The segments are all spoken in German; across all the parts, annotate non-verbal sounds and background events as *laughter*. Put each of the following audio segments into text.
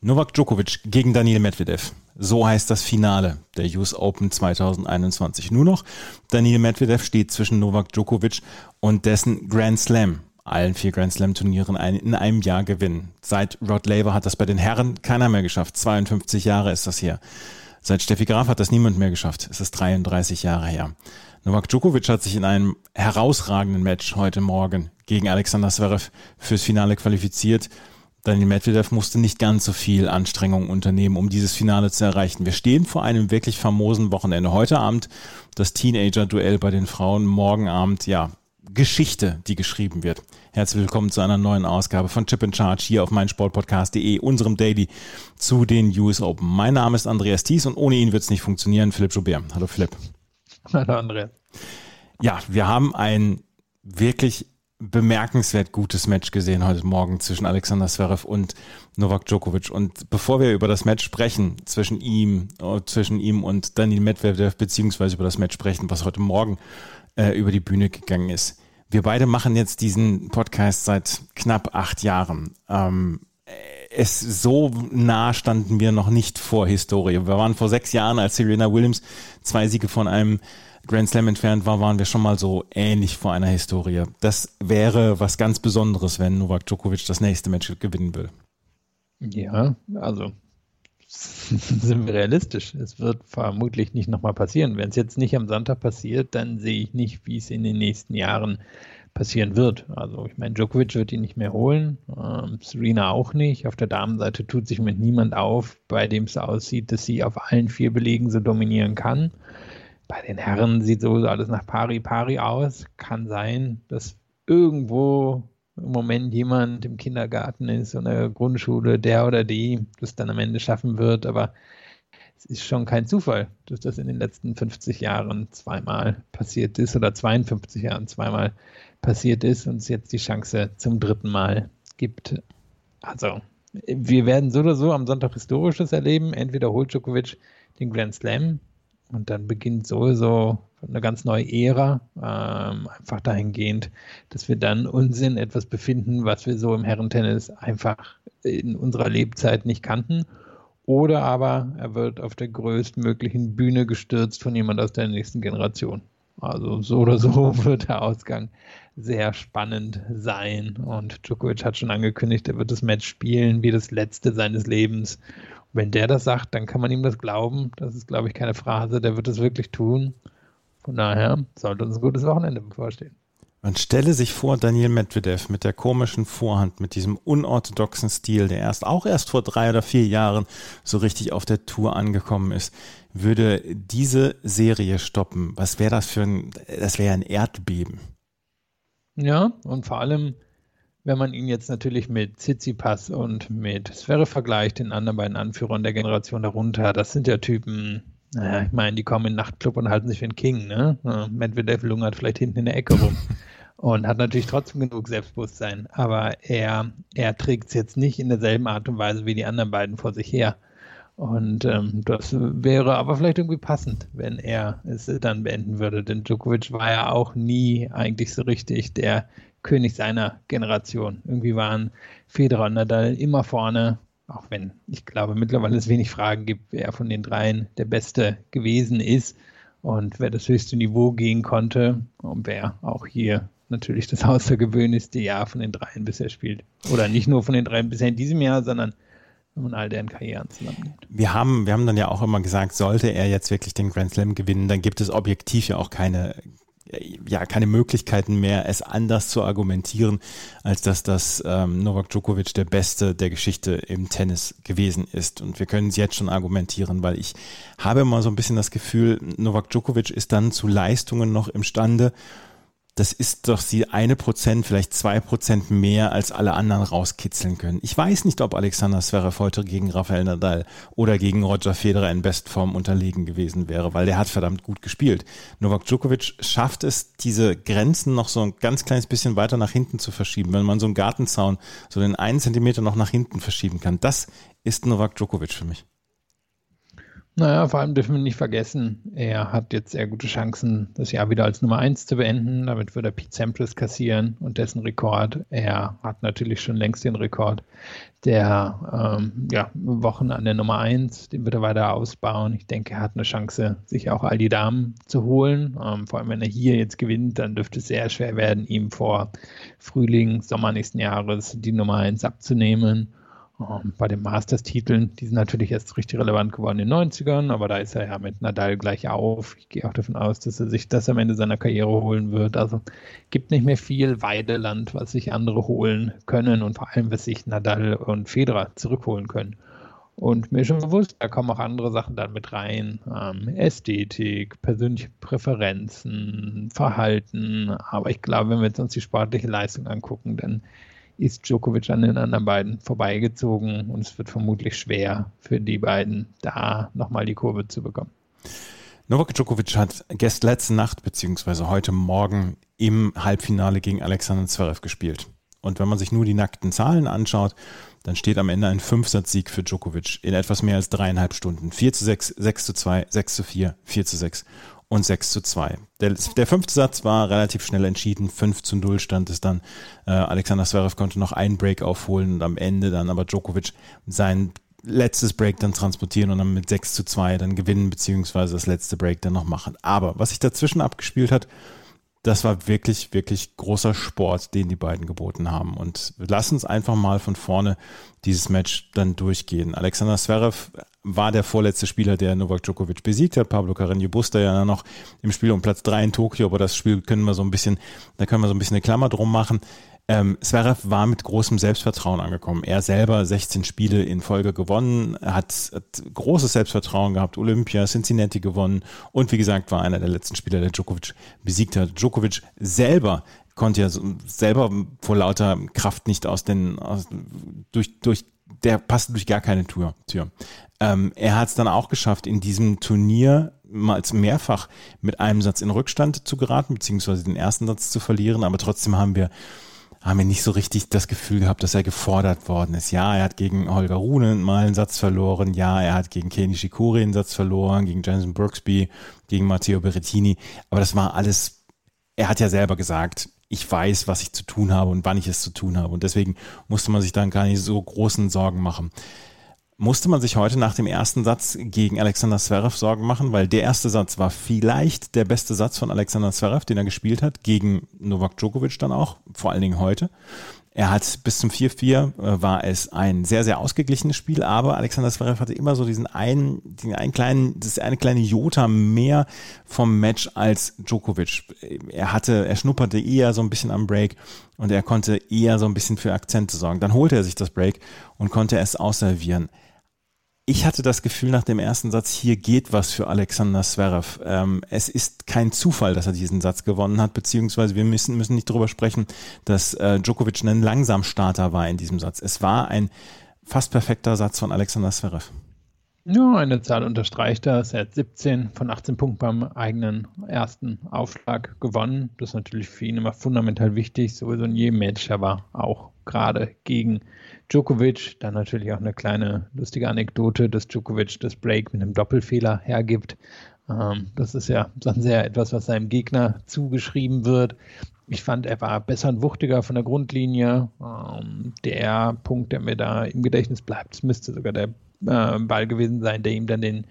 Novak Djokovic gegen Daniel Medvedev. So heißt das Finale der US Open 2021. Nur noch, Daniel Medvedev steht zwischen Novak Djokovic und dessen Grand Slam. Allen vier Grand Slam Turnieren in einem Jahr gewinnen. Seit Rod Laver hat das bei den Herren keiner mehr geschafft. 52 Jahre ist das her. Seit Steffi Graf hat das niemand mehr geschafft. Es ist 33 Jahre her. Novak Djokovic hat sich in einem herausragenden Match heute Morgen gegen Alexander Zverev fürs Finale qualifiziert. Daniel Medvedev musste nicht ganz so viel Anstrengung unternehmen, um dieses Finale zu erreichen. Wir stehen vor einem wirklich famosen Wochenende. Heute Abend das Teenager-Duell bei den Frauen. Morgen Abend, ja, Geschichte, die geschrieben wird. Herzlich willkommen zu einer neuen Ausgabe von Chip in Charge hier auf meinsportpodcast.de, unserem Daily zu den US Open. Mein Name ist Andreas Thies und ohne ihn wird es nicht funktionieren. Philipp Joubert. Hallo Philipp. Hallo Andreas. Ja, wir haben ein wirklich bemerkenswert gutes Match gesehen heute Morgen zwischen Alexander Zverev und Novak Djokovic. Und bevor wir über das Match sprechen zwischen ihm, äh, zwischen ihm und Daniel Medvedev, beziehungsweise über das Match sprechen, was heute Morgen äh, über die Bühne gegangen ist. Wir beide machen jetzt diesen Podcast seit knapp acht Jahren. Ähm, es so nah standen wir noch nicht vor Historie. Wir waren vor sechs Jahren, als Serena Williams zwei Siege von einem Grand Slam entfernt war, waren wir schon mal so ähnlich vor einer Historie. Das wäre was ganz Besonderes, wenn Novak Djokovic das nächste Match gewinnen würde. Ja, also *laughs* sind wir realistisch. Es wird vermutlich nicht nochmal passieren. Wenn es jetzt nicht am Sonntag passiert, dann sehe ich nicht, wie es in den nächsten Jahren passieren wird. Also ich meine, Djokovic wird ihn nicht mehr holen, ähm, Serena auch nicht. Auf der Damenseite tut sich mit niemand auf, bei dem es aussieht, dass sie auf allen vier Belegen so dominieren kann. Bei den Herren sieht so alles nach Pari Pari aus. Kann sein, dass irgendwo im Moment jemand im Kindergarten ist oder der Grundschule, der oder die das dann am Ende schaffen wird. Aber es ist schon kein Zufall, dass das in den letzten 50 Jahren zweimal passiert ist oder 52 Jahren zweimal passiert ist und es jetzt die Chance zum dritten Mal gibt. Also, wir werden so oder so am Sonntag Historisches erleben. Entweder holt Djokovic den Grand Slam und dann beginnt sowieso eine ganz neue Ära, ähm, einfach dahingehend, dass wir dann uns in etwas befinden, was wir so im Herrentennis einfach in unserer Lebzeit nicht kannten. Oder aber er wird auf der größtmöglichen Bühne gestürzt von jemand aus der nächsten Generation. Also so oder so *laughs* wird der Ausgang sehr spannend sein. Und Djokovic hat schon angekündigt, er wird das Match spielen wie das letzte seines Lebens. Wenn der das sagt, dann kann man ihm das glauben. Das ist, glaube ich, keine Phrase. Der wird es wirklich tun. Von daher sollte uns ein gutes Wochenende bevorstehen. Man stelle sich vor, Daniel Medvedev mit der komischen Vorhand, mit diesem unorthodoxen Stil, der erst auch erst vor drei oder vier Jahren so richtig auf der Tour angekommen ist, würde diese Serie stoppen. Was wäre das für ein, das wäre ein Erdbeben. Ja, und vor allem, wenn man ihn jetzt natürlich mit Tsitsipas und mit Sphäre vergleicht, den anderen beiden Anführern der Generation darunter, das sind ja Typen, naja, ich meine, die kommen in den Nachtclub und halten sich für einen King, ne? Medvedev lungert vielleicht hinten in der Ecke rum *laughs* und hat natürlich trotzdem genug Selbstbewusstsein, aber er, er trägt es jetzt nicht in derselben Art und Weise wie die anderen beiden vor sich her. Und ähm, das wäre aber vielleicht irgendwie passend, wenn er es dann beenden würde. Denn Djokovic war ja auch nie eigentlich so richtig der König seiner Generation. Irgendwie waren Federer und Nadal immer vorne, auch wenn ich glaube mittlerweile es wenig Fragen gibt, wer von den dreien der Beste gewesen ist und wer das höchste Niveau gehen konnte und wer auch hier natürlich das *laughs* außergewöhnlichste Jahr von den dreien bisher spielt. Oder nicht nur von den dreien bisher in diesem Jahr, sondern man all deren Karrieren zusammengeht. Wir haben, wir haben dann ja auch immer gesagt, sollte er jetzt wirklich den Grand Slam gewinnen, dann gibt es objektiv ja auch keine, ja, keine Möglichkeiten mehr, es anders zu argumentieren, als dass das ähm, Novak Djokovic der Beste der Geschichte im Tennis gewesen ist. Und wir können es jetzt schon argumentieren, weil ich habe immer so ein bisschen das Gefühl, Novak Djokovic ist dann zu Leistungen noch imstande, das ist doch die eine Prozent, vielleicht zwei Prozent mehr als alle anderen rauskitzeln können. Ich weiß nicht, ob Alexander Zverev heute gegen Rafael Nadal oder gegen Roger Federer in Bestform unterlegen gewesen wäre, weil der hat verdammt gut gespielt. Novak Djokovic schafft es, diese Grenzen noch so ein ganz kleines bisschen weiter nach hinten zu verschieben. Wenn man so einen Gartenzaun so den einen Zentimeter noch nach hinten verschieben kann, das ist Novak Djokovic für mich. Naja, vor allem dürfen wir nicht vergessen, er hat jetzt sehr gute Chancen, das Jahr wieder als Nummer 1 zu beenden. Damit wird er Pete Sampras kassieren und dessen Rekord. Er hat natürlich schon längst den Rekord der ähm, ja, Wochen an der Nummer 1. Den wird er weiter ausbauen. Ich denke, er hat eine Chance, sich auch all die Damen zu holen. Ähm, vor allem, wenn er hier jetzt gewinnt, dann dürfte es sehr schwer werden, ihm vor Frühling, Sommer nächsten Jahres die Nummer 1 abzunehmen. Ähm, bei den Masters-Titeln, die sind natürlich erst richtig relevant geworden in den 90ern, aber da ist er ja mit Nadal gleich auf. Ich gehe auch davon aus, dass er sich das am Ende seiner Karriere holen wird. Also gibt nicht mehr viel Weideland, was sich andere holen können und vor allem, was sich Nadal und Federer zurückholen können. Und mir ist schon bewusst, da kommen auch andere Sachen dann mit rein. Ähm, Ästhetik, persönliche Präferenzen, Verhalten. Aber ich glaube, wenn wir jetzt uns die sportliche Leistung angucken, dann ist Djokovic an den anderen beiden vorbeigezogen und es wird vermutlich schwer für die beiden, da nochmal die Kurve zu bekommen. Novak Djokovic hat gest letzte Nacht beziehungsweise heute Morgen im Halbfinale gegen Alexander Zverev gespielt. Und wenn man sich nur die nackten Zahlen anschaut, dann steht am Ende ein Fünfsatzsieg für Djokovic in etwas mehr als dreieinhalb Stunden. 4 zu 6, 6 zu 2, 6 zu 4, 4 zu 6 und 6 zu 2. Der, der fünfte Satz war relativ schnell entschieden. 5 zu 0 stand es dann. Äh, Alexander Zverev konnte noch einen Break aufholen und am Ende dann aber Djokovic sein letztes Break dann transportieren und dann mit 6 zu 2 dann gewinnen, beziehungsweise das letzte Break dann noch machen. Aber was sich dazwischen abgespielt hat, das war wirklich, wirklich großer Sport, den die beiden geboten haben. Und lass uns einfach mal von vorne dieses Match dann durchgehen. Alexander Zverev war der vorletzte Spieler, der Novak Djokovic besiegt hat. Pablo Carreño Busta ja noch im Spiel um Platz drei in Tokio, aber das Spiel können wir so ein bisschen, da können wir so ein bisschen eine Klammer drum machen. Ähm, Zverev war mit großem Selbstvertrauen angekommen. Er selber 16 Spiele in Folge gewonnen, hat, hat großes Selbstvertrauen gehabt, Olympia, Cincinnati gewonnen und wie gesagt war einer der letzten Spieler, der Djokovic besiegt hat. Djokovic selber konnte ja selber vor lauter Kraft nicht aus den, aus, durch, durch, der passte durch gar keine Tür. Tür. Ähm, er hat es dann auch geschafft, in diesem Turnier mal mehrfach mit einem Satz in Rückstand zu geraten, beziehungsweise den ersten Satz zu verlieren, aber trotzdem haben wir haben wir nicht so richtig das Gefühl gehabt, dass er gefordert worden ist. Ja, er hat gegen Holger Rune mal einen Satz verloren. Ja, er hat gegen Kenny Shikori einen Satz verloren, gegen Jensen Brooksby, gegen Matteo Berrettini. Aber das war alles, er hat ja selber gesagt, ich weiß, was ich zu tun habe und wann ich es zu tun habe. Und deswegen musste man sich dann gar nicht so großen Sorgen machen. Musste man sich heute nach dem ersten Satz gegen Alexander Zverev Sorgen machen, weil der erste Satz war vielleicht der beste Satz von Alexander Zverev, den er gespielt hat, gegen Novak Djokovic dann auch, vor allen Dingen heute. Er hat bis zum 4-4 äh, war es ein sehr, sehr ausgeglichenes Spiel, aber Alexander Zverev hatte immer so diesen einen, den einen kleinen, das eine kleine Jota mehr vom Match als Djokovic. Er hatte, er schnupperte eher so ein bisschen am Break und er konnte eher so ein bisschen für Akzente sorgen. Dann holte er sich das Break und konnte es ausservieren ich hatte das Gefühl nach dem ersten Satz, hier geht was für Alexander Zverev. Ähm, es ist kein Zufall, dass er diesen Satz gewonnen hat, beziehungsweise wir müssen, müssen nicht darüber sprechen, dass äh, Djokovic ein Langsamstarter war in diesem Satz. Es war ein fast perfekter Satz von Alexander Zverev. Ja, eine Zahl unterstreicht das. Er hat 17 von 18 Punkten beim eigenen ersten Aufschlag gewonnen. Das ist natürlich für ihn immer fundamental wichtig, sowieso in jedem Match, aber auch gerade gegen Djokovic. Dann natürlich auch eine kleine lustige Anekdote, dass Djokovic das Break mit einem Doppelfehler hergibt. Ähm, das ist ja dann sehr etwas, was seinem Gegner zugeschrieben wird. Ich fand, er war besser und wuchtiger von der Grundlinie. Ähm, der Punkt, der mir da im Gedächtnis bleibt, müsste sogar der äh, Ball gewesen sein, der ihm dann den,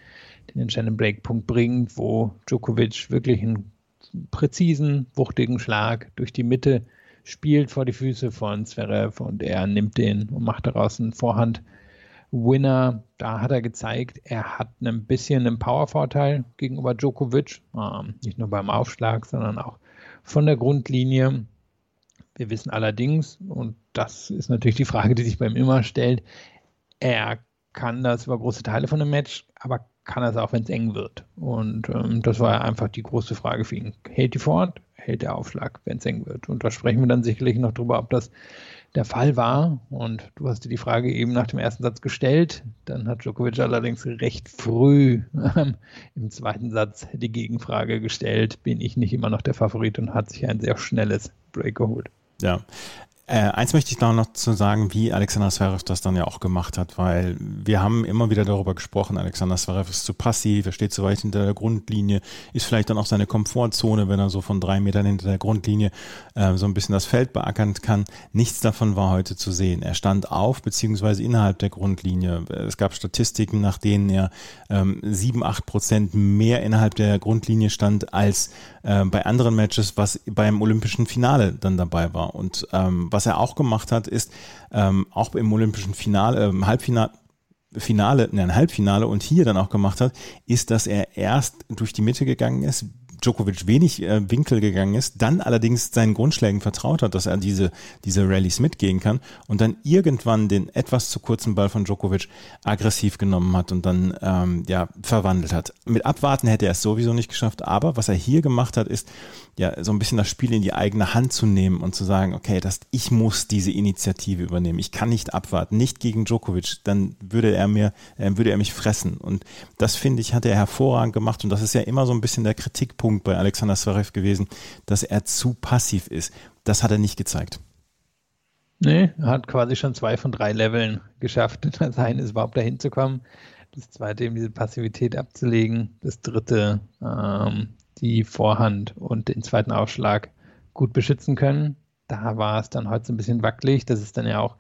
den entscheidenden Breakpunkt bringt, wo Djokovic wirklich einen präzisen, wuchtigen Schlag durch die Mitte spielt vor die Füße von Zverev und er nimmt den und macht daraus einen Vorhand Winner, da hat er gezeigt, er hat ein bisschen einen Powervorteil gegenüber Djokovic, ähm, nicht nur beim Aufschlag, sondern auch von der Grundlinie. Wir wissen allerdings, und das ist natürlich die Frage, die sich beim immer stellt, er kann das über große Teile von einem Match, aber kann es auch, wenn es eng wird. Und ähm, das war einfach die große Frage für ihn. Hält die Ford, hält der Aufschlag, wenn es eng wird. Und da sprechen wir dann sicherlich noch drüber, ob das der Fall war. Und du hast dir die Frage eben nach dem ersten Satz gestellt. Dann hat Djokovic allerdings recht früh ähm, im zweiten Satz die Gegenfrage gestellt, bin ich nicht immer noch der Favorit und hat sich ein sehr schnelles Break geholt. Ja, äh, eins möchte ich da noch zu sagen, wie Alexander Zverev das dann ja auch gemacht hat, weil wir haben immer wieder darüber gesprochen, Alexander Zverev ist zu passiv, er steht zu weit hinter der Grundlinie, ist vielleicht dann auch seine Komfortzone, wenn er so von drei Metern hinter der Grundlinie äh, so ein bisschen das Feld beackern kann. Nichts davon war heute zu sehen. Er stand auf, beziehungsweise innerhalb der Grundlinie. Es gab Statistiken, nach denen er ähm, sieben, acht Prozent mehr innerhalb der Grundlinie stand als äh, bei anderen Matches, was beim olympischen Finale dann dabei war. Und ähm, was er auch gemacht hat, ist ähm, auch im olympischen Finale, äh, Halbfinale, Finale, nein, Halbfinale und hier dann auch gemacht hat, ist, dass er erst durch die Mitte gegangen ist, Djokovic wenig äh, Winkel gegangen ist, dann allerdings seinen Grundschlägen vertraut hat, dass er diese, diese Rallyes mitgehen kann und dann irgendwann den etwas zu kurzen Ball von Djokovic aggressiv genommen hat und dann ähm, ja verwandelt hat. Mit Abwarten hätte er es sowieso nicht geschafft, aber was er hier gemacht hat, ist ja so ein bisschen das Spiel in die eigene Hand zu nehmen und zu sagen, okay, das, ich muss diese Initiative übernehmen. Ich kann nicht abwarten, nicht gegen Djokovic, dann würde er mir, äh, würde er mich fressen. Und das finde ich, hat er hervorragend gemacht und das ist ja immer so ein bisschen der Kritikpunkt Punkt bei Alexander Zverev gewesen, dass er zu passiv ist. Das hat er nicht gezeigt. Nee, er hat quasi schon zwei von drei Leveln geschafft. *laughs* Das eine ist überhaupt dahin zu kommen. Das zweite eben diese Passivität abzulegen. Das dritte ähm, die Vorhand und den zweiten Aufschlag gut beschützen können. Da war es dann heute so ein bisschen wackelig. Das ist dann ja auch,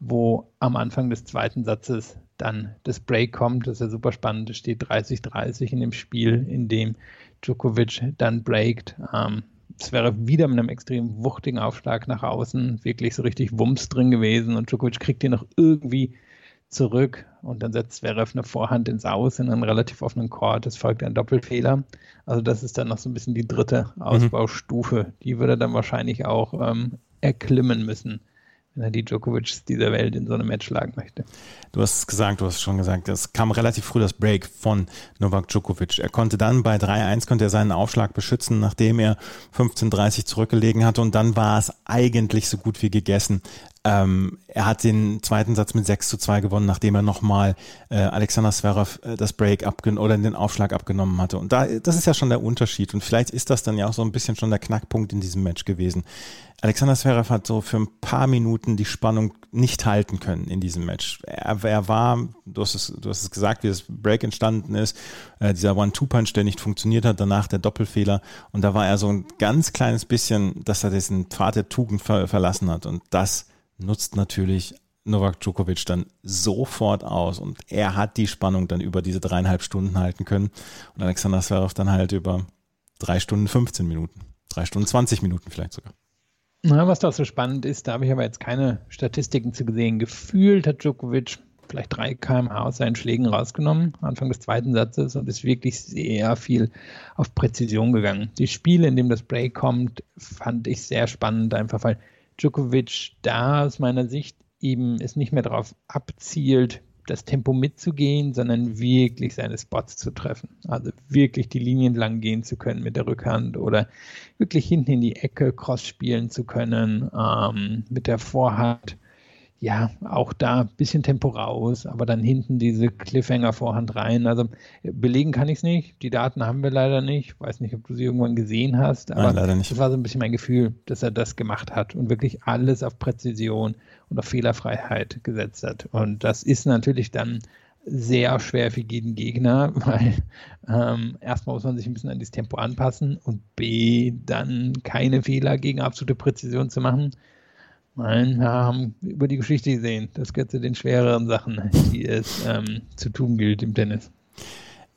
wo am Anfang des zweiten Satzes dann das Break kommt. Das ist ja super spannend. Es steht 30-30 in dem Spiel, in dem Djokovic dann breakt. Ähm, es wäre wieder mit einem extrem wuchtigen Aufschlag nach außen wirklich so richtig Wumms drin gewesen und Djokovic kriegt ihn noch irgendwie zurück und dann setzt Zverev eine Vorhand ins Aus in einen relativ offenen Court. Es folgt ein Doppelfehler. Also das ist dann noch so ein bisschen die dritte mhm. Ausbaustufe. Mhm. Die würde er dann wahrscheinlich auch ähm, erklimmen müssen wenn er die Djokovic dieser Welt in so einem Match schlagen möchte. Du hast es gesagt, du hast es schon gesagt, es kam relativ früh das Break von Novak Djokovic. Er konnte dann bei 3-1 konnte er seinen Aufschlag beschützen, nachdem er 15-30 zurückgelegen hatte und dann war es eigentlich so gut wie gegessen. Ähm, er hat den zweiten Satz mit 6 zu 2 gewonnen, nachdem er nochmal äh, Alexander Zverev äh, das Break oder den Aufschlag abgenommen hatte. Und da, das ist ja schon der Unterschied. Und vielleicht ist das dann ja auch so ein bisschen schon der Knackpunkt in diesem Match gewesen. Alexander Zverev hat so für ein paar Minuten die Spannung nicht halten können in diesem Match. Er, er war, du hast, es, du hast es gesagt, wie das Break entstanden ist, äh, dieser One-Two-Punch, der nicht funktioniert hat, danach der Doppelfehler. Und da war er so ein ganz kleines bisschen, dass er diesen Pfad der Tugend ver verlassen hat. Und das nutzt natürlich Novak Djokovic dann sofort aus und er hat die Spannung dann über diese dreieinhalb Stunden halten können und Alexander Zverev dann halt über drei Stunden 15 Minuten, drei Stunden 20 Minuten vielleicht sogar. Na, was da so spannend ist, da habe ich aber jetzt keine Statistiken zu gesehen. Gefühlt hat Djokovic vielleicht drei kmh aus seinen Schlägen rausgenommen, Anfang des zweiten Satzes, und ist wirklich sehr viel auf Präzision gegangen. Die Spiele, in dem das Break kommt, fand ich sehr spannend, einfach weil Djokovic da aus meiner Sicht eben es nicht mehr darauf abzielt, das Tempo mitzugehen, sondern wirklich seine Spots zu treffen. Also wirklich die Linien lang gehen zu können mit der Rückhand oder wirklich hinten in die Ecke Cross spielen zu können, ähm, mit der Vorhand ja, auch da ein bisschen Tempo raus, aber dann hinten diese Cliffhanger-Vorhand rein. Also belegen kann ich es nicht. Die Daten haben wir leider nicht. weiß nicht, ob du sie irgendwann gesehen hast, aber Nein, leider nicht. das war so ein bisschen mein Gefühl, dass er das gemacht hat und wirklich alles auf Präzision und auf Fehlerfreiheit gesetzt hat. Und das ist natürlich dann sehr schwer für jeden Gegner, *laughs* weil ähm, erstmal muss man sich ein bisschen an das Tempo anpassen und B, dann keine Fehler gegen absolute Präzision zu machen. Nein, wir haben über die Geschichte gesehen. Das gehört zu den schwereren Sachen, die es ähm, zu tun gilt im Tennis.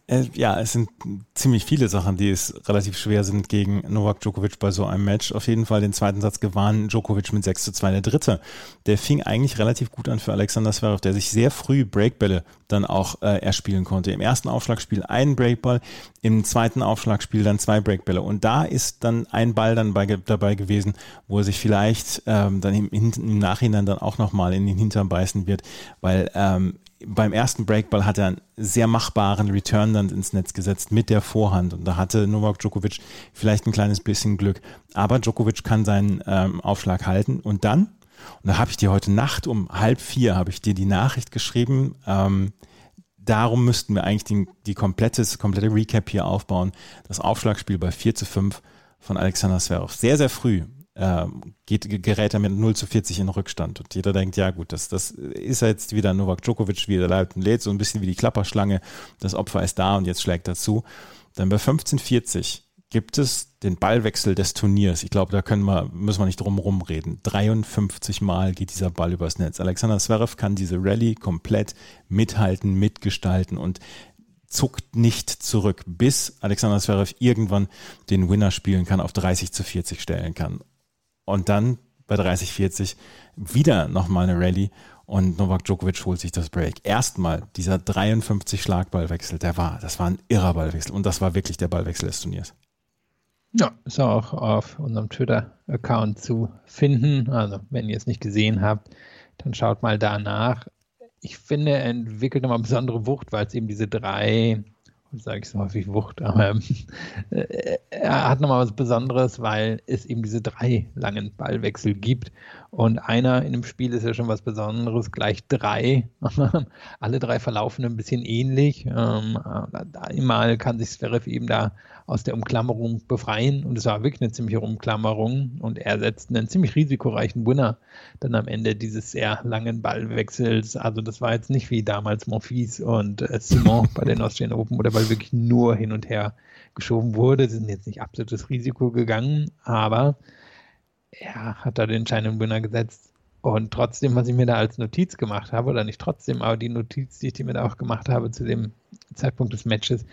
Äh, ja, es sind ziemlich viele Sachen, die es relativ schwer sind gegen Novak Djokovic bei so einem Match. Auf jeden Fall den zweiten Satz gewann Djokovic mit 6 zu 2. Der dritte, der fing eigentlich relativ gut an für Alexander Zverev, der sich sehr früh Breakbälle dann auch äh, erspielen konnte. Im ersten Aufschlagspiel einen Breakball, im zweiten Aufschlagspiel dann zwei Breakbälle. Und da ist dann ein Ball dann bei, dabei gewesen, wo er sich vielleicht ähm, dann im, im Nachhinein dann auch nochmal in den Hintern beißen wird, weil ähm, beim ersten Breakball hat er einen sehr machbaren Return dann ins Netz gesetzt mit der Vorhand und da hatte Novak Djokovic vielleicht ein kleines bisschen Glück. Aber Djokovic kann seinen ähm, Aufschlag halten und dann, und da habe ich dir heute Nacht um halb vier, habe ich dir die Nachricht geschrieben, ähm, darum müssten wir eigentlich die, die komplette, komplette Recap hier aufbauen. Das Aufschlagspiel bei 4 zu 5 von Alexander Zverev. Sehr, sehr früh äh, geht, gerät er mit 0 zu 40 in Rückstand. Und jeder denkt, ja gut, das, das ist jetzt wieder Novak Djokovic, wie der und lädt, so ein bisschen wie die Klapperschlange. Das Opfer ist da und jetzt schlägt er zu. Dann bei 15:40 gibt es den Ballwechsel des Turniers. Ich glaube, da können wir, müssen wir nicht drum reden. 53 Mal geht dieser Ball übers Netz. Alexander Zverev kann diese Rallye komplett mithalten, mitgestalten und zuckt nicht zurück, bis Alexander Zverev irgendwann den Winner spielen kann, auf 30 zu 40 stellen kann. Und dann bei 30, 40 wieder nochmal eine Rallye und Novak Djokovic holt sich das Break. Erstmal dieser 53 Schlagballwechsel, der war, das war ein irrer Ballwechsel und das war wirklich der Ballwechsel des Turniers. Ja, ist auch auf unserem Twitter-Account zu finden. Also, wenn ihr es nicht gesehen habt, dann schaut mal danach. Ich finde, er entwickelt nochmal besondere Wucht, weil es eben diese drei sage ich so häufig Wucht, aber äh, er hat nochmal was Besonderes, weil es eben diese drei langen Ballwechsel gibt. Und einer in dem Spiel ist ja schon was Besonderes, gleich drei. *laughs* Alle drei verlaufen ein bisschen ähnlich. Ähm, einmal kann sich Zverev eben da aus der Umklammerung befreien und es war wirklich eine ziemliche Umklammerung und er setzt einen ziemlich risikoreichen Winner dann am Ende dieses sehr langen Ballwechsels. Also das war jetzt nicht wie damals Monfils und äh, Simon *laughs* bei den Austrian Open, wo der Ball wirklich nur hin und her geschoben wurde. Sie sind jetzt nicht absolutes Risiko gegangen, aber er hat da den entscheidenden Winner gesetzt. Und trotzdem, was ich mir da als Notiz gemacht habe, oder nicht trotzdem, aber die Notiz, die ich mir da auch gemacht habe zu dem Zeitpunkt des Matches,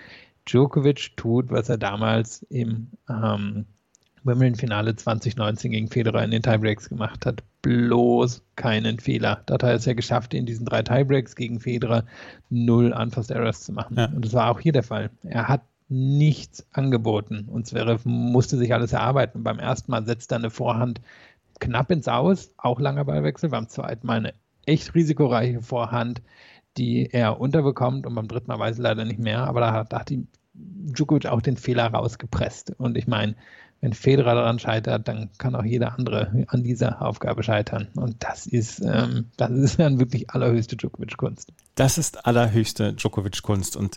Djokovic tut, was er damals im ähm, Wimbledon-Finale 2019 gegen Federer in den Tiebreaks gemacht hat. Bloß keinen Fehler. Dort hat er es ja geschafft, in diesen drei Tiebreaks gegen Federer null Unforced Errors zu machen. Ja. Und das war auch hier der Fall. Er hat nichts angeboten und Zverev musste sich alles erarbeiten. Beim ersten Mal setzt er eine Vorhand knapp ins Aus, auch langer Ballwechsel. Beim zweiten Mal eine echt risikoreiche Vorhand, die er unterbekommt und beim dritten Mal weiß er leider nicht mehr, aber da, da hat die Djokovic auch den Fehler rausgepresst. Und ich meine, wenn Federer daran scheitert, dann kann auch jeder andere an dieser Aufgabe scheitern. Und das ist, ähm, das ist dann wirklich allerhöchste Djokovic-Kunst. Das ist allerhöchste Djokovic-Kunst. Und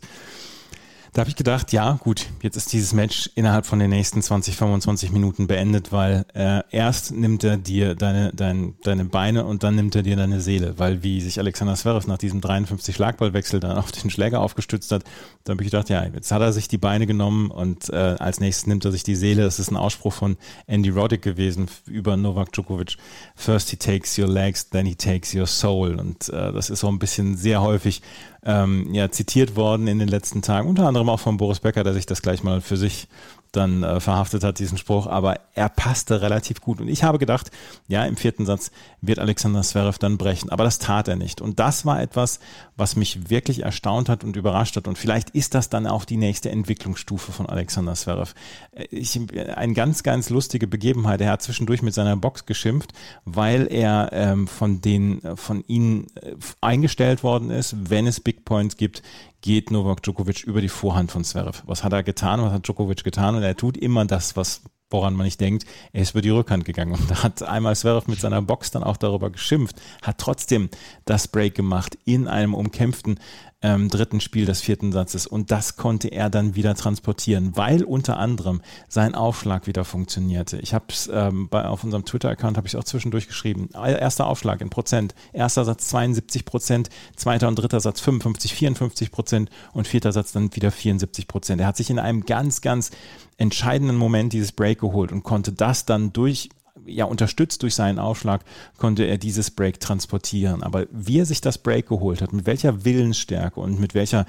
da habe ich gedacht, ja, gut, jetzt ist dieses Match innerhalb von den nächsten 20, 25 Minuten beendet, weil äh, erst nimmt er dir deine, dein, deine Beine und dann nimmt er dir deine Seele, weil wie sich Alexander Zverev nach diesem 53 Schlagballwechsel dann auf den Schläger aufgestützt hat, da habe ich gedacht, ja, jetzt hat er sich die Beine genommen und äh, als nächstes nimmt er sich die Seele. Das ist ein Ausspruch von Andy Roddick gewesen über Novak Djokovic. First he takes your legs, then he takes your soul. Und äh, das ist so ein bisschen sehr häufig ähm, ja, zitiert worden in den letzten Tagen, unter anderem auch von Boris Becker, der sich das gleich mal für sich dann äh, verhaftet hat, diesen Spruch, aber er passte relativ gut. Und ich habe gedacht, ja, im vierten Satz wird Alexander Zverev dann brechen, aber das tat er nicht. Und das war etwas, was mich wirklich erstaunt hat und überrascht hat. Und vielleicht ist das dann auch die nächste Entwicklungsstufe von Alexander Zverev. Äh, ich, eine ganz, ganz lustige Begebenheit. Er hat zwischendurch mit seiner Box geschimpft, weil er ähm, von den, von ihnen äh, eingestellt worden ist, wenn es Big Points gibt, geht Novak Djokovic über die Vorhand von Zverev. Was hat er getan? Was hat Djokovic getan? Und er tut immer das, was woran man nicht denkt, er ist über die Rückhand gegangen. Und da hat einmal Zverev mit seiner Box dann auch darüber geschimpft, hat trotzdem das Break gemacht in einem umkämpften ähm, dritten Spiel des vierten Satzes. Und das konnte er dann wieder transportieren, weil unter anderem sein Aufschlag wieder funktionierte. Ich habe es ähm, auf unserem Twitter-Account habe ich auch zwischendurch geschrieben. Erster Aufschlag in Prozent. Erster Satz 72 Prozent, zweiter und dritter Satz 55, 54 Prozent und vierter Satz dann wieder 74 Prozent. Er hat sich in einem ganz, ganz entscheidenden Moment dieses Break geholt und konnte das dann durch ja, unterstützt durch seinen Aufschlag, konnte er dieses Break transportieren. Aber wie er sich das Break geholt hat, mit welcher Willensstärke und mit welcher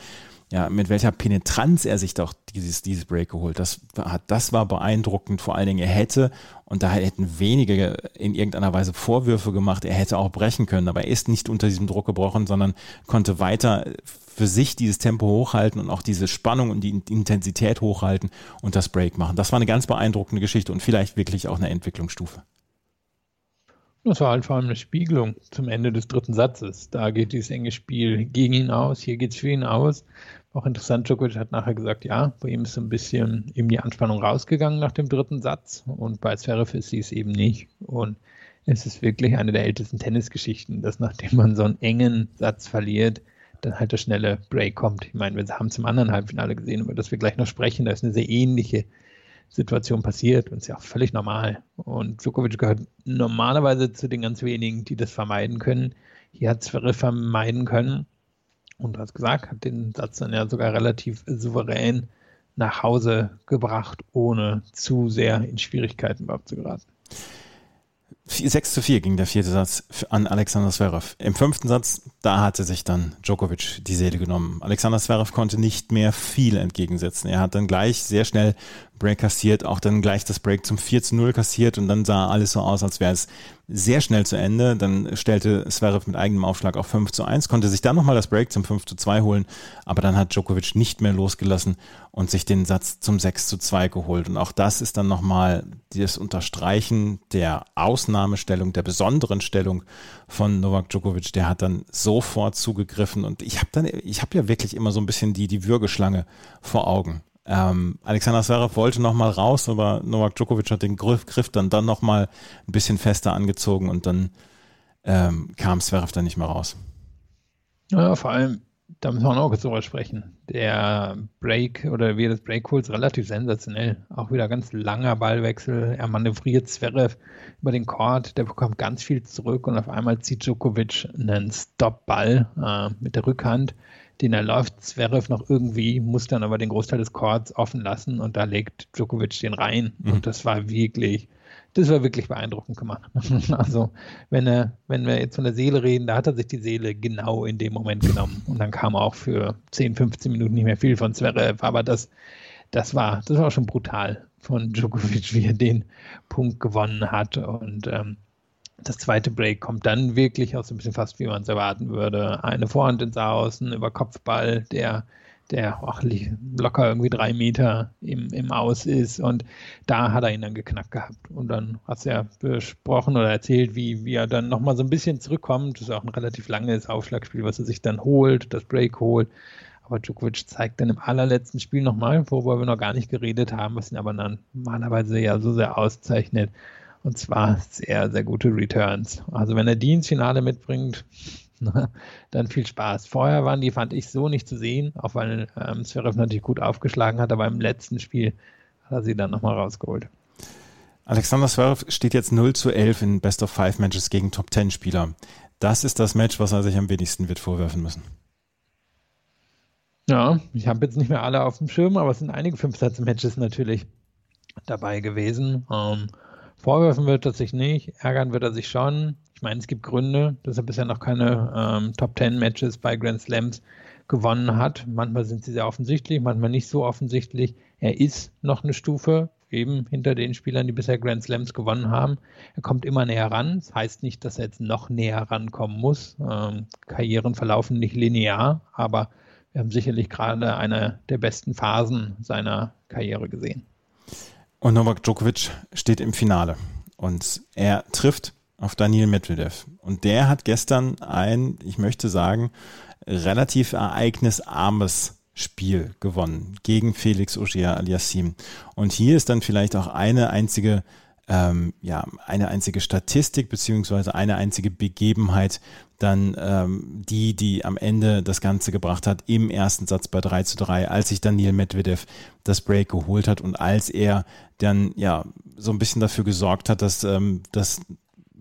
ja, mit welcher Penetranz er sich doch dieses, dieses Break geholt. Das, hat, das war beeindruckend. Vor allen Dingen, er hätte, und da hätten wenige in irgendeiner Weise Vorwürfe gemacht, er hätte auch brechen können, aber er ist nicht unter diesem Druck gebrochen, sondern konnte weiter für sich dieses Tempo hochhalten und auch diese Spannung und die Intensität hochhalten und das Break machen. Das war eine ganz beeindruckende Geschichte und vielleicht wirklich auch eine Entwicklungsstufe. Das war halt vor allem eine Spiegelung zum Ende des dritten Satzes. Da geht dieses enge Spiel gegen ihn aus, hier geht es für ihn aus. Auch interessant, Djokovic hat nachher gesagt, ja, bei ihm ist so ein bisschen eben die Anspannung rausgegangen nach dem dritten Satz und bei Zverev ist sie es eben nicht. Und es ist wirklich eine der ältesten Tennisgeschichten, dass nachdem man so einen engen Satz verliert, dann halt der schnelle Break kommt. Ich meine, wir haben es im anderen Halbfinale gesehen, über das wir gleich noch sprechen. Da ist eine sehr ähnliche Situation passiert und ist ja auch völlig normal. Und Djokovic gehört normalerweise zu den ganz wenigen, die das vermeiden können. Hier hat Zverev vermeiden können. Und du hast gesagt, hat den Satz dann ja sogar relativ souverän nach Hause gebracht, ohne zu sehr in Schwierigkeiten überhaupt zu geraten. 6 zu 4 ging der vierte Satz an Alexander Zverev. Im fünften Satz, da hatte sich dann Djokovic die Seele genommen. Alexander Zverev konnte nicht mehr viel entgegensetzen. Er hat dann gleich sehr schnell Break kassiert, auch dann gleich das Break zum 4 zu 0 kassiert und dann sah alles so aus, als wäre es sehr schnell zu Ende. Dann stellte Zverev mit eigenem Aufschlag auf 5 zu 1, konnte sich dann nochmal das Break zum 5 zu 2 holen, aber dann hat Djokovic nicht mehr losgelassen und sich den Satz zum 6 zu 2 geholt. Und auch das ist dann nochmal das Unterstreichen der Ausnahmestellung, der besonderen Stellung von Novak Djokovic. Der hat dann sofort zugegriffen und ich habe dann, ich habe ja wirklich immer so ein bisschen die, die Würgeschlange vor Augen. Ähm, Alexander Zverev wollte nochmal raus, aber Novak Djokovic hat den Griff, Griff dann, dann nochmal ein bisschen fester angezogen und dann ähm, kam Zverev dann nicht mehr raus. Ja, vor allem, da müssen wir auch jetzt drüber sprechen. Der Break oder wie das Break holt, relativ sensationell. Auch wieder ganz langer Ballwechsel. Er manövriert Zverev über den Court, der bekommt ganz viel zurück und auf einmal zieht Djokovic einen Stop-Ball äh, mit der Rückhand den er läuft. Zverev noch irgendwie, muss dann aber den Großteil des Chords offen lassen und da legt Djokovic den rein. Mhm. Und das war wirklich, das war wirklich beeindruckend gemacht. *laughs* also, wenn er, wenn wir jetzt von der Seele reden, da hat er sich die Seele genau in dem Moment genommen. Und dann kam auch für 10, 15 Minuten nicht mehr viel von Zverev, aber das, das war, das war schon brutal von Djokovic, wie er den Punkt gewonnen hat. Und ähm, das zweite Break kommt dann wirklich auch so ein bisschen fast, wie man es erwarten würde. Eine Vorhand ins Außen, über Kopfball, der, der ach, locker irgendwie drei Meter im, im Aus ist. Und da hat er ihn dann geknackt gehabt. Und dann du ja besprochen oder erzählt, wie, wie er dann nochmal so ein bisschen zurückkommt. Das ist auch ein relativ langes Aufschlagspiel, was er sich dann holt, das Break holt. Aber Djokovic zeigt dann im allerletzten Spiel nochmal, worüber wir noch gar nicht geredet haben, was ihn aber dann normalerweise ja so sehr auszeichnet und zwar sehr, sehr gute Returns. Also wenn er die ins Finale mitbringt, *laughs* dann viel Spaß. Vorher waren die, fand ich, so nicht zu sehen, auch weil ähm, Zverev natürlich gut aufgeschlagen hat, aber im letzten Spiel hat er sie dann nochmal rausgeholt. Alexander Zverev steht jetzt 0 zu 11 in Best of Five Matches gegen Top 10 Spieler. Das ist das Match, was er sich am wenigsten wird vorwerfen müssen. Ja, ich habe jetzt nicht mehr alle auf dem Schirm, aber es sind einige Fünf-Satz-Matches natürlich dabei gewesen. Ähm, Vorwerfen wird er sich nicht, ärgern wird er sich schon. Ich meine, es gibt Gründe, dass er bisher noch keine ähm, Top Ten Matches bei Grand Slams gewonnen hat. Manchmal sind sie sehr offensichtlich, manchmal nicht so offensichtlich. Er ist noch eine Stufe eben hinter den Spielern, die bisher Grand Slams gewonnen haben. Er kommt immer näher ran. Das heißt nicht, dass er jetzt noch näher rankommen muss. Ähm, Karrieren verlaufen nicht linear, aber wir haben sicherlich gerade eine der besten Phasen seiner Karriere gesehen. Und Novak Djokovic steht im Finale und er trifft auf Daniel Medvedev. Und der hat gestern ein, ich möchte sagen, relativ ereignisarmes Spiel gewonnen gegen Felix Auger aliassime Und hier ist dann vielleicht auch eine einzige ähm, ja, eine einzige Statistik beziehungsweise eine einzige Begebenheit dann ähm, die, die am Ende das Ganze gebracht hat im ersten Satz bei 3 zu 3, als sich Daniel Medvedev das Break geholt hat und als er dann ja so ein bisschen dafür gesorgt hat, dass, ähm, dass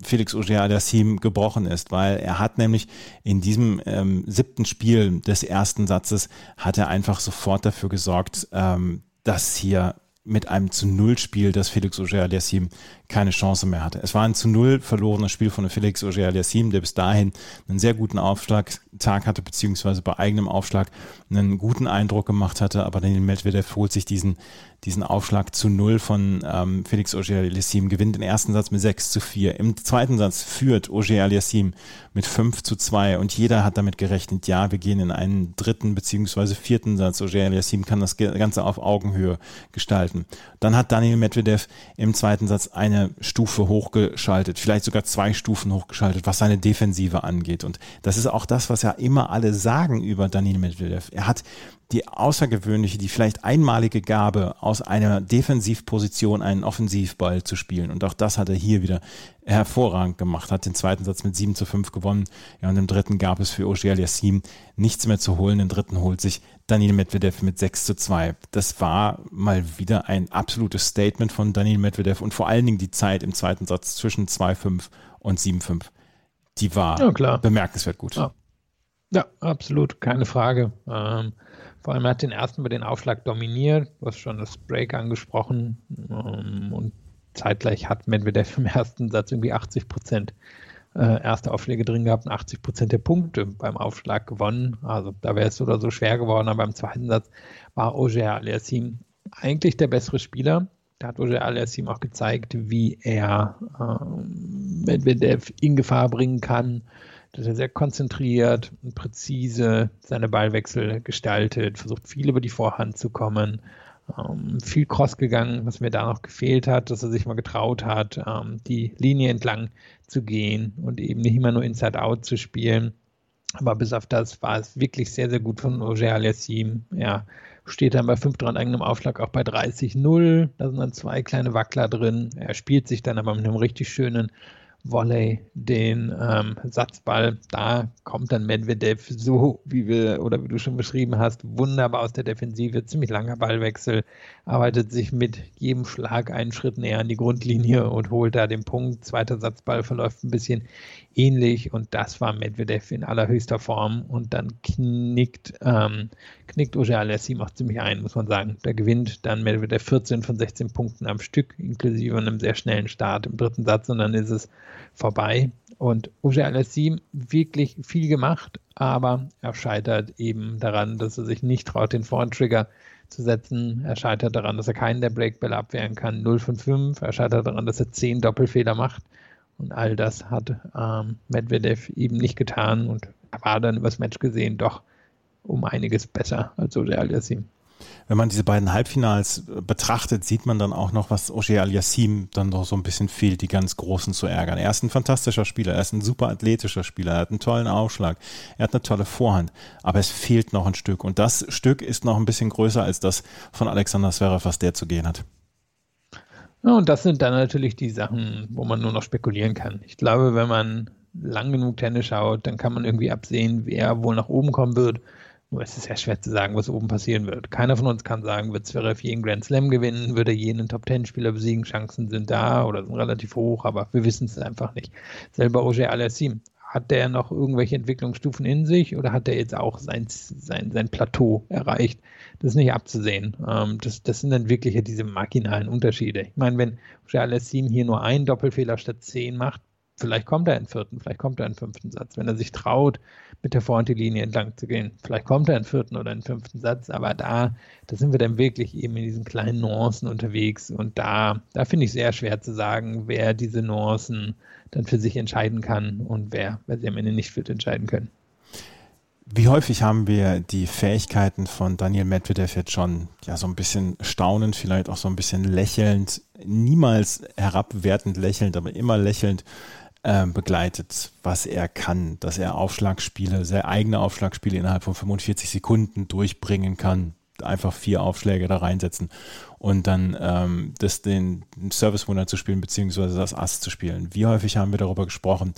Felix Auger-Aliassime gebrochen ist, weil er hat nämlich in diesem ähm, siebten Spiel des ersten Satzes hat er einfach sofort dafür gesorgt, ähm, dass hier mit einem zu Null Spiel, dass Felix Auger-Aliassime keine Chance mehr hatte. Es war ein zu Null verlorenes Spiel von Felix Auger-Aliassime, der bis dahin einen sehr guten Aufschlagtag hatte, beziehungsweise bei eigenem Aufschlag einen guten Eindruck gemacht hatte, aber Daniel Medvedev holt sich diesen, diesen Aufschlag zu Null von ähm, Felix Auger-Aliassime, gewinnt den ersten Satz mit 6 zu 4. Im zweiten Satz führt Auger-Aliassime mit 5 zu 2 und jeder hat damit gerechnet, ja, wir gehen in einen dritten beziehungsweise vierten Satz. Auger-Aliassime kann das Ganze auf Augenhöhe gestalten. Dann hat Daniel Medvedev im zweiten Satz eine Stufe hochgeschaltet, vielleicht sogar zwei Stufen hochgeschaltet, was seine Defensive angeht. Und das ist auch das, was ja immer alle sagen über Daniel Medvedev. Er hat die außergewöhnliche, die vielleicht einmalige Gabe, aus einer Defensivposition einen Offensivball zu spielen. Und auch das hat er hier wieder hervorragend gemacht, hat den zweiten Satz mit 7 zu 5 gewonnen. Ja, und im dritten gab es für Ogier Yassim nichts mehr zu holen. Den dritten holt sich Daniel Medvedev mit 6 zu 2. Das war mal wieder ein absolutes Statement von Daniel Medvedev und vor allen Dingen die Zeit im zweiten Satz zwischen 2-5 und 7-5. Die war ja, bemerkenswert gut. Ja. ja. absolut, keine Frage. Ähm, vor allem hat den ersten über den Aufschlag dominiert. Du hast schon das Break angesprochen. Ähm, und zeitgleich hat Medvedev im ersten Satz irgendwie 80 Prozent äh, erste Aufschläge drin gehabt und 80 Prozent der Punkte beim Aufschlag gewonnen. Also da wäre es oder so schwer geworden. Aber im zweiten Satz war Oger Aliassim eigentlich der bessere Spieler. Da hat Oger Aliassim auch gezeigt, wie er äh, Medvedev in Gefahr bringen kann dass er sehr konzentriert und präzise seine Ballwechsel gestaltet, versucht viel über die Vorhand zu kommen, ähm, viel Cross gegangen, was mir da noch gefehlt hat, dass er sich mal getraut hat, ähm, die Linie entlang zu gehen und eben nicht immer nur Inside-Out zu spielen. Aber bis auf das war es wirklich sehr, sehr gut von Roger Aliassim. Ja, steht dann bei 5 dran eigenem Aufschlag auch bei 30-0. Da sind dann zwei kleine Wackler drin. Er spielt sich dann aber mit einem richtig schönen Volley den ähm, Satzball. Da kommt dann Medvedev so, wie wir oder wie du schon beschrieben hast, wunderbar aus der Defensive, ziemlich langer Ballwechsel, arbeitet sich mit jedem Schlag einen Schritt näher an die Grundlinie und holt da den Punkt. Zweiter Satzball verläuft ein bisschen ähnlich und das war Medvedev in allerhöchster Form und dann knickt, ähm, knickt Oje Alessi auch ziemlich ein, muss man sagen. Da gewinnt dann Medvedev 14 von 16 Punkten am Stück, inklusive einem sehr schnellen Start im dritten Satz und dann ist es vorbei. Und Oje Alessi wirklich viel gemacht, aber er scheitert eben daran, dass er sich nicht traut, den Vorn-Trigger zu setzen. Er scheitert daran, dass er keinen der Breakbälle abwehren kann. 0 von 5. Er scheitert daran, dass er 10 Doppelfehler macht. Und all das hat ähm, Medvedev eben nicht getan und war dann übers Match gesehen doch um einiges besser als Oje Aliassim. Wenn man diese beiden Halbfinals äh, betrachtet, sieht man dann auch noch, was Oje Aliassim dann doch so ein bisschen fehlt, die ganz Großen zu ärgern. Er ist ein fantastischer Spieler, er ist ein super athletischer Spieler, er hat einen tollen Aufschlag, er hat eine tolle Vorhand, aber es fehlt noch ein Stück. Und das Stück ist noch ein bisschen größer als das von Alexander Zverev, was der zu gehen hat. Ja, und das sind dann natürlich die Sachen, wo man nur noch spekulieren kann. Ich glaube, wenn man lang genug Tennis schaut, dann kann man irgendwie absehen, wer wohl nach oben kommen wird. Nur es ist ja schwer zu sagen, was oben passieren wird. Keiner von uns kann sagen, wird Zverev jeden Grand Slam gewinnen, würde er jeden Top-10-Spieler besiegen, Chancen sind da oder sind relativ hoch, aber wir wissen es einfach nicht. Selber Oger Alessim, hat der noch irgendwelche Entwicklungsstufen in sich oder hat der jetzt auch sein, sein, sein Plateau erreicht? Das ist nicht abzusehen. Ähm, das, das sind dann wirklich diese marginalen Unterschiede. Ich meine, wenn Charles Sim hier nur einen Doppelfehler statt zehn macht, vielleicht kommt er in vierten, vielleicht kommt er in fünften Satz. Wenn er sich traut, mit der Vorhand die Linie entlang zu gehen, vielleicht kommt er in vierten oder in fünften Satz, aber da, da sind wir dann wirklich eben in diesen kleinen Nuancen unterwegs und da, da finde ich sehr schwer zu sagen, wer diese Nuancen dann für sich entscheiden kann und wer, wer sie am Ende nicht für entscheiden können. Wie häufig haben wir die Fähigkeiten von Daniel Medvedev jetzt schon ja so ein bisschen staunend, vielleicht auch so ein bisschen lächelnd, niemals herabwertend lächelnd, aber immer lächelnd äh, begleitet, was er kann, dass er Aufschlagspiele, sehr eigene Aufschlagspiele innerhalb von 45 Sekunden durchbringen kann, einfach vier Aufschläge da reinsetzen und dann ähm, das, den Service-Winner zu spielen, beziehungsweise das Ass zu spielen. Wie häufig haben wir darüber gesprochen,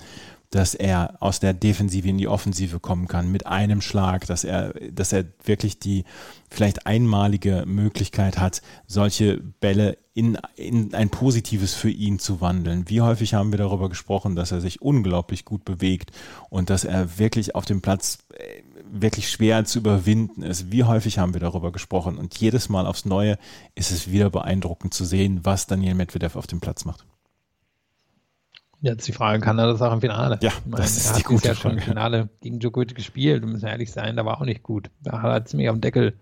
dass er aus der Defensive in die Offensive kommen kann mit einem Schlag, dass er, dass er wirklich die vielleicht einmalige Möglichkeit hat, solche Bälle in, in ein Positives für ihn zu wandeln. Wie häufig haben wir darüber gesprochen, dass er sich unglaublich gut bewegt und dass er wirklich auf dem Platz äh, wirklich schwer zu überwinden ist. Wie häufig haben wir darüber gesprochen? Und jedes Mal aufs Neue ist es wieder beeindruckend zu sehen, was Daniel Medvedev auf dem Platz macht. Jetzt die Frage, kann er das auch im Finale? Ja, meine, das ist er die hat gute ja schon im Finale gegen Djokovic gespielt. Wir müssen ehrlich sein, da war auch nicht gut. Da hat er ziemlich den Deckel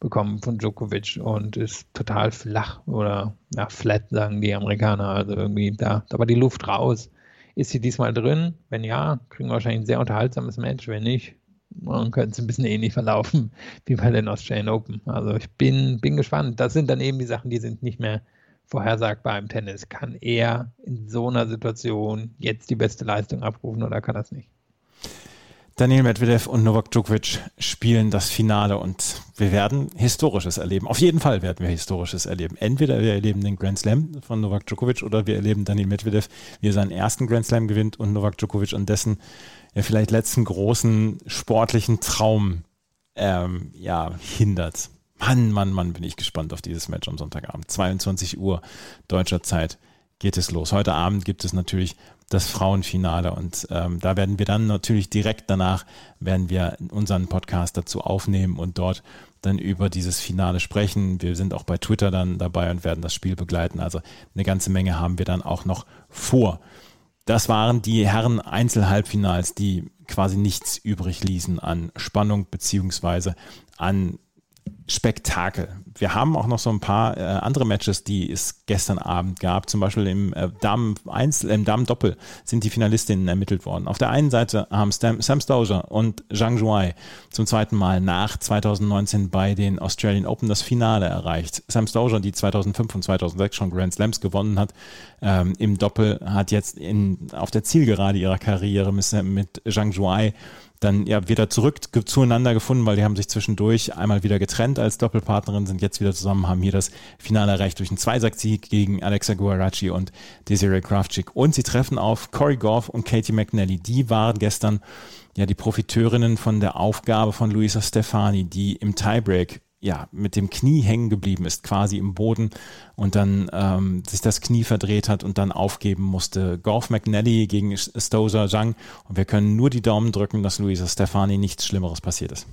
bekommen von Djokovic und ist total flach oder ja, flat, sagen die Amerikaner. Also irgendwie, da, da war die Luft raus. Ist sie diesmal drin? Wenn ja, kriegen wir wahrscheinlich ein sehr unterhaltsames Match. Wenn nicht, dann könnte es ein bisschen ähnlich verlaufen *laughs* wie bei den Australian Open. Also ich bin, bin gespannt. Das sind dann eben die Sachen, die sind nicht mehr vorhersagbar im Tennis. Kann er in so einer Situation jetzt die beste Leistung abrufen oder kann das nicht? Daniel Medvedev und Novak Djokovic spielen das Finale und wir werden Historisches erleben. Auf jeden Fall werden wir Historisches erleben. Entweder wir erleben den Grand Slam von Novak Djokovic oder wir erleben Daniel Medvedev, wie er seinen ersten Grand Slam gewinnt und Novak Djokovic und dessen ja vielleicht letzten großen sportlichen Traum ähm, ja, hindert. Mann, Mann, Mann, bin ich gespannt auf dieses Match am Sonntagabend. 22 Uhr deutscher Zeit geht es los. Heute Abend gibt es natürlich das Frauenfinale und ähm, da werden wir dann natürlich direkt danach werden wir unseren Podcast dazu aufnehmen und dort dann über dieses Finale sprechen. Wir sind auch bei Twitter dann dabei und werden das Spiel begleiten. Also eine ganze Menge haben wir dann auch noch vor. Das waren die Herren Einzelhalbfinals, die quasi nichts übrig ließen an Spannung beziehungsweise an Spektakel. Wir haben auch noch so ein paar äh, andere Matches, die es gestern Abend gab. Zum Beispiel im äh, Damen Einzel, im Damen Doppel sind die Finalistinnen ermittelt worden. Auf der einen Seite haben Sam, Sam Stosur und Zhang Zhuai zum zweiten Mal nach 2019 bei den Australian Open das Finale erreicht. Sam Stosur, die 2005 und 2006 schon Grand Slams gewonnen hat, ähm, im Doppel hat jetzt in, auf der Zielgerade ihrer Karriere mit, mit Zhang Zhuai dann ja wieder zurück zueinander gefunden, weil die haben sich zwischendurch einmal wieder getrennt als Doppelpartnerin, sind jetzt wieder zusammen, haben hier das Finale erreicht durch einen Zweisacksieg gegen Alexa Guaracci und Desiree Kraftschick. Und sie treffen auf Corey Goff und Katie McNally. Die waren gestern ja die Profiteurinnen von der Aufgabe von Luisa Stefani, die im Tiebreak ja, mit dem Knie hängen geblieben ist, quasi im Boden und dann ähm, sich das Knie verdreht hat und dann aufgeben musste. Golf McNally gegen Stozer Zhang und wir können nur die Daumen drücken, dass Luisa Stefani nichts Schlimmeres passiert ist.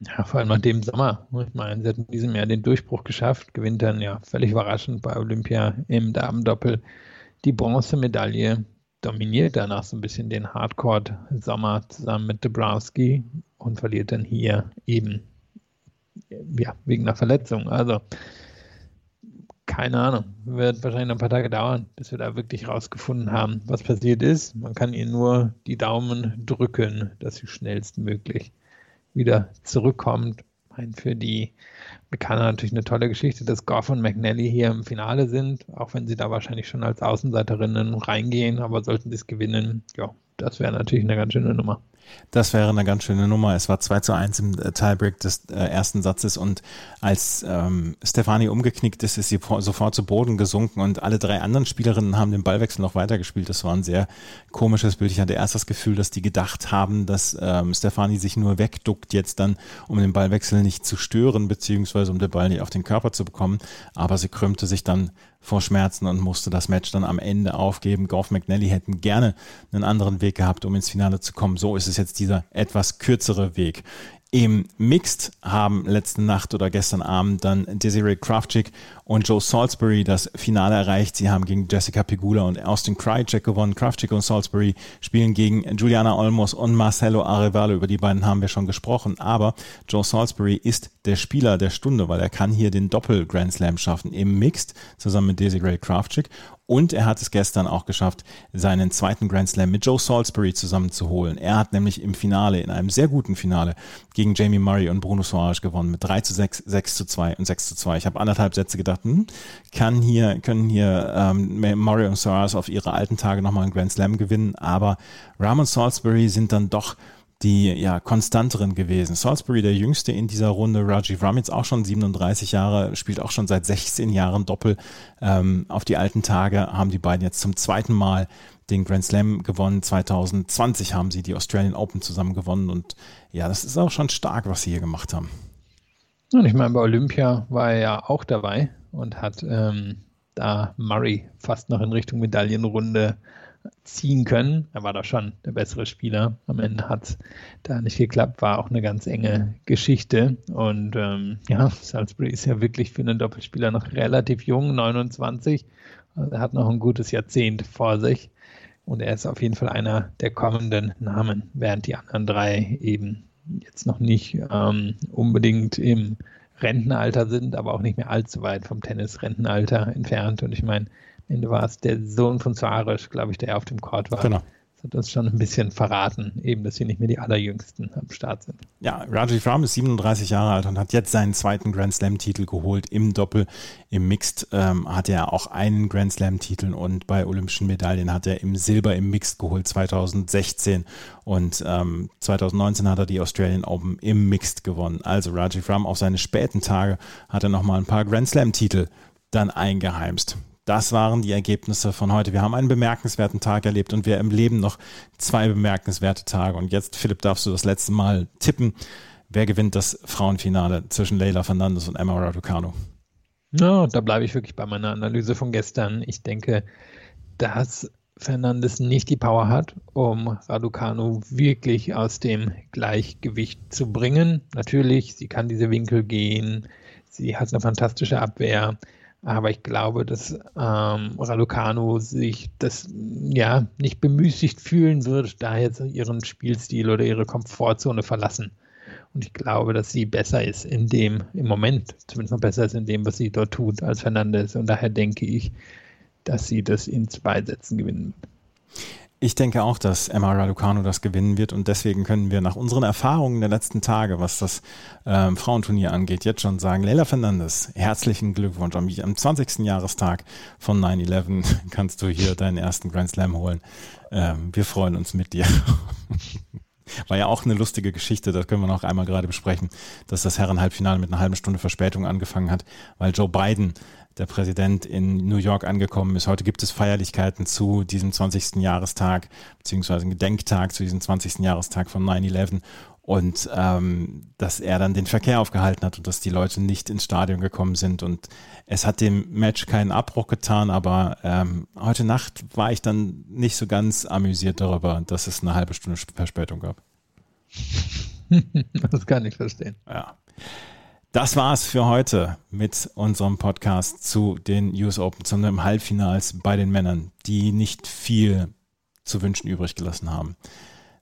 Ja, vor allem nach dem Sommer. Ich meine, sie hat in diesem Jahr den Durchbruch geschafft, gewinnt dann ja völlig überraschend bei Olympia im Damendoppel die Bronzemedaille, dominiert danach so ein bisschen den Hardcore-Sommer zusammen mit Dabrowski und verliert dann hier eben ja, wegen einer Verletzung. Also, keine Ahnung. Wird wahrscheinlich ein paar Tage dauern, bis wir da wirklich rausgefunden haben, was passiert ist. Man kann ihr nur die Daumen drücken, dass sie schnellstmöglich wieder zurückkommt. Mein, für die Amerikaner natürlich eine tolle Geschichte, dass Goff und McNally hier im Finale sind, auch wenn sie da wahrscheinlich schon als Außenseiterinnen reingehen, aber sollten sie es gewinnen, ja, das wäre natürlich eine ganz schöne Nummer. Das wäre eine ganz schöne Nummer. Es war 2 zu 1 im äh, Tiebreak des äh, ersten Satzes und als ähm, Stefani umgeknickt ist, ist sie sofort zu Boden gesunken und alle drei anderen Spielerinnen haben den Ballwechsel noch weitergespielt. Das war ein sehr komisches Bild. Ich hatte erst das Gefühl, dass die gedacht haben, dass ähm, Stefani sich nur wegduckt jetzt dann, um den Ballwechsel nicht zu stören, beziehungsweise um den Ball nicht auf den Körper zu bekommen. Aber sie krümmte sich dann vor Schmerzen und musste das Match dann am Ende aufgeben. Goff McNally hätten gerne einen anderen Weg gehabt, um ins Finale zu kommen. So ist es jetzt dieser etwas kürzere Weg. Im Mixed haben letzte Nacht oder gestern Abend dann Desiree Kraftschick und Joe Salisbury das Finale erreicht. Sie haben gegen Jessica Pegula und Austin Krajcek gewonnen. Kraftschick und Salisbury spielen gegen Juliana Olmos und Marcelo Arevalo. Über die beiden haben wir schon gesprochen. Aber Joe Salisbury ist der Spieler der Stunde, weil er kann hier den Doppel Grand Slam schaffen im Mixed zusammen mit Desiree Kraftschick und er hat es gestern auch geschafft, seinen zweiten Grand Slam mit Joe Salisbury zusammenzuholen. Er hat nämlich im Finale, in einem sehr guten Finale, gegen Jamie Murray und Bruno Soares gewonnen mit 3 zu 6, 6 zu 2 und 6 zu 2. Ich habe anderthalb Sätze gedacht, hm, kann hier, können hier ähm, Murray und Soares auf ihre alten Tage nochmal einen Grand Slam gewinnen, aber Ram und Salisbury sind dann doch die ja konstanteren gewesen. Salisbury der jüngste in dieser Runde, Rajiv Ram jetzt auch schon 37 Jahre, spielt auch schon seit 16 Jahren Doppel. Ähm, auf die alten Tage haben die beiden jetzt zum zweiten Mal den Grand Slam gewonnen. 2020 haben sie die Australian Open zusammen gewonnen und ja, das ist auch schon stark, was sie hier gemacht haben. Und ich meine, bei Olympia war er ja auch dabei und hat ähm, da Murray fast noch in Richtung Medaillenrunde ziehen können. Er war da schon der bessere Spieler. Am Ende hat es da nicht geklappt, war auch eine ganz enge Geschichte. Und ähm, ja, Salisbury ist ja wirklich für einen Doppelspieler noch relativ jung, 29. Also er hat noch ein gutes Jahrzehnt vor sich. Und er ist auf jeden Fall einer der kommenden Namen, während die anderen drei eben jetzt noch nicht ähm, unbedingt im Rentenalter sind, aber auch nicht mehr allzu weit vom Tennis-Rentenalter entfernt. Und ich meine, war es der Sohn von Suarez, glaube ich, der auf dem Court war. Genau hat das schon ein bisschen verraten, eben, dass sie nicht mehr die allerjüngsten am Start sind. Ja, Rajiv Ram ist 37 Jahre alt und hat jetzt seinen zweiten Grand Slam-Titel geholt. Im Doppel, im Mixed ähm, hat er auch einen Grand Slam-Titel und bei Olympischen Medaillen hat er im Silber im Mixed geholt 2016 und ähm, 2019 hat er die Australian Open im Mixed gewonnen. Also Rajiv Ram auf seine späten Tage hat er nochmal ein paar Grand Slam-Titel dann eingeheimst. Das waren die Ergebnisse von heute. Wir haben einen bemerkenswerten Tag erlebt und wir im Leben noch zwei bemerkenswerte Tage. Und jetzt, Philipp, darfst du das letzte Mal tippen. Wer gewinnt das Frauenfinale zwischen Leila Fernandes und Emma Raducanu? Ja, da bleibe ich wirklich bei meiner Analyse von gestern. Ich denke, dass Fernandes nicht die Power hat, um Raducanu wirklich aus dem Gleichgewicht zu bringen. Natürlich, sie kann diese Winkel gehen, sie hat eine fantastische Abwehr, aber ich glaube, dass ähm, Ralucano sich das ja nicht bemüßigt fühlen wird, da jetzt ihren Spielstil oder ihre Komfortzone verlassen. Und ich glaube, dass sie besser ist in dem, im Moment, zumindest noch besser ist in dem, was sie dort tut, als Fernandes. Und daher denke ich, dass sie das in zwei Sätzen gewinnen wird. Ich denke auch, dass Emma Raducanu das gewinnen wird und deswegen können wir nach unseren Erfahrungen der letzten Tage, was das ähm, Frauenturnier angeht, jetzt schon sagen, Leila Fernandes, herzlichen Glückwunsch. Am, am 20. Jahrestag von 9-11 *laughs* kannst du hier deinen ersten Grand Slam holen. Ähm, wir freuen uns mit dir. *laughs* War ja auch eine lustige Geschichte, das können wir noch einmal gerade besprechen, dass das Herrenhalbfinale mit einer halben Stunde Verspätung angefangen hat, weil Joe Biden der Präsident in New York angekommen ist. Heute gibt es Feierlichkeiten zu diesem 20. Jahrestag, beziehungsweise einen Gedenktag zu diesem 20. Jahrestag von 9-11 und ähm, dass er dann den Verkehr aufgehalten hat und dass die Leute nicht ins Stadion gekommen sind. Und es hat dem Match keinen Abbruch getan, aber ähm, heute Nacht war ich dann nicht so ganz amüsiert darüber, dass es eine halbe Stunde Verspätung gab. *laughs* das kann ich verstehen. Ja. Das war's für heute mit unserem Podcast zu den US Open, zu einem Halbfinals bei den Männern, die nicht viel zu wünschen übrig gelassen haben.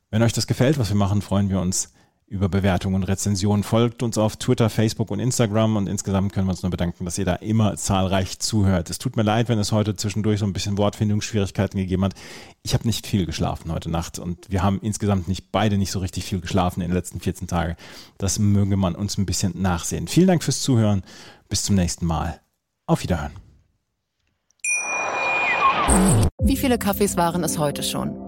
Wenn euch das gefällt, was wir machen, freuen wir uns über Bewertungen und Rezensionen. Folgt uns auf Twitter, Facebook und Instagram und insgesamt können wir uns nur bedanken, dass ihr da immer zahlreich zuhört. Es tut mir leid, wenn es heute zwischendurch so ein bisschen Wortfindungsschwierigkeiten gegeben hat. Ich habe nicht viel geschlafen heute Nacht und wir haben insgesamt nicht beide nicht so richtig viel geschlafen in den letzten 14 Tagen. Das möge man uns ein bisschen nachsehen. Vielen Dank fürs Zuhören. Bis zum nächsten Mal. Auf Wiederhören. Wie viele Kaffees waren es heute schon?